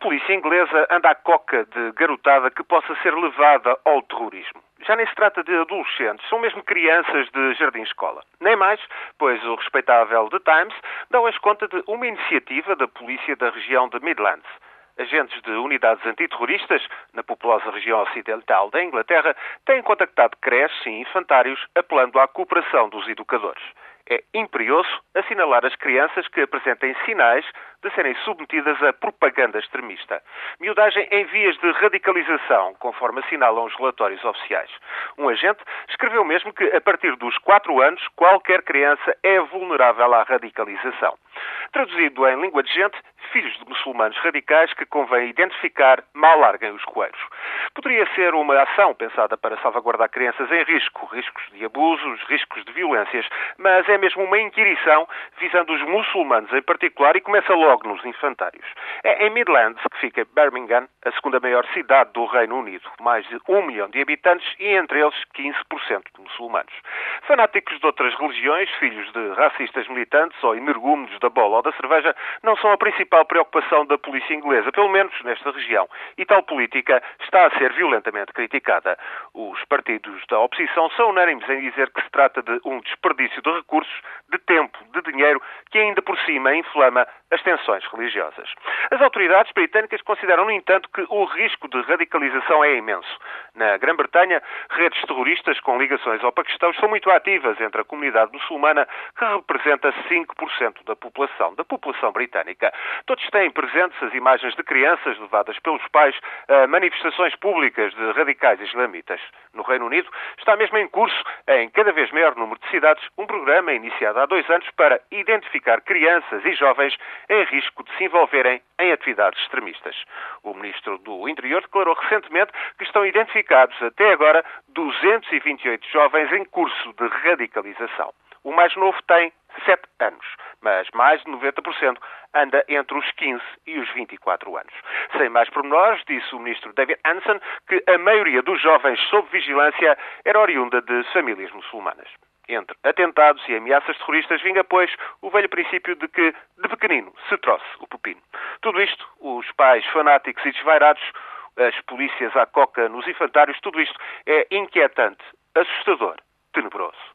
polícia inglesa anda à coca de garotada que possa ser levada ao terrorismo. Já nem se trata de adolescentes, são mesmo crianças de jardim-escola. Nem mais, pois o respeitável The Times dá hoje conta de uma iniciativa da polícia da região de Midlands. Agentes de unidades antiterroristas na populosa região ocidental da Inglaterra têm contactado creches e infantários apelando à cooperação dos educadores é imperioso assinalar as crianças que apresentem sinais de serem submetidas a propaganda extremista. Miudagem em vias de radicalização, conforme assinalam os relatórios oficiais. Um agente escreveu mesmo que, a partir dos 4 anos, qualquer criança é vulnerável à radicalização. Traduzido em língua de gente, filhos de muçulmanos radicais que convém identificar, mal larguem os coelhos. Poderia ser uma ação pensada para salvaguardar crianças em risco, riscos de abusos, riscos de violências, mas é mesmo uma inquirição visando os muçulmanos em particular e começa logo nos infantários. É em Midlands que fica Birmingham, a segunda maior cidade do Reino Unido, mais de um milhão de habitantes e entre eles 15% de muçulmanos. Fanáticos de outras religiões, filhos de racistas militantes ou energúmenos da bola ou da cerveja, não são a principal preocupação da polícia inglesa, pelo menos nesta região, e tal política está a ser violentamente criticada. Os partidos da oposição são unânimes em dizer que se trata de um desperdício de recursos, de tempo, de dinheiro, que ainda por cima inflama as tensões religiosas. As autoridades britânicas consideram, no entanto, que o risco de radicalização é imenso. Na Grã-Bretanha, redes terroristas com ligações ao Paquistão estão muito ativas entre a comunidade muçulmana, que representa 5% da população, da população britânica. Todos têm presentes as imagens de crianças levadas pelos pais a manifestações públicas de radicais islamitas. No Reino Unido, está mesmo em curso, em cada vez maior número de cidades, um programa iniciado há dois anos para identificar crianças e jovens em risco de se envolverem em atividades extremistas. O Ministro do Interior declarou recentemente que estão identificados até agora 228 jovens em curso de radicalização. O mais novo tem 7 anos, mas mais de 90% anda entre os 15 e os 24 anos. Sem mais pormenores, disse o ministro David Hansen que a maioria dos jovens sob vigilância era oriunda de famílias muçulmanas. Entre atentados e ameaças terroristas vinga, pois, o velho princípio de que, de pequenino, se trouxe o pepino. Tudo isto, os pais fanáticos e desvairados, as polícias à coca nos infantários, tudo isto é inquietante, assustador, tenebroso.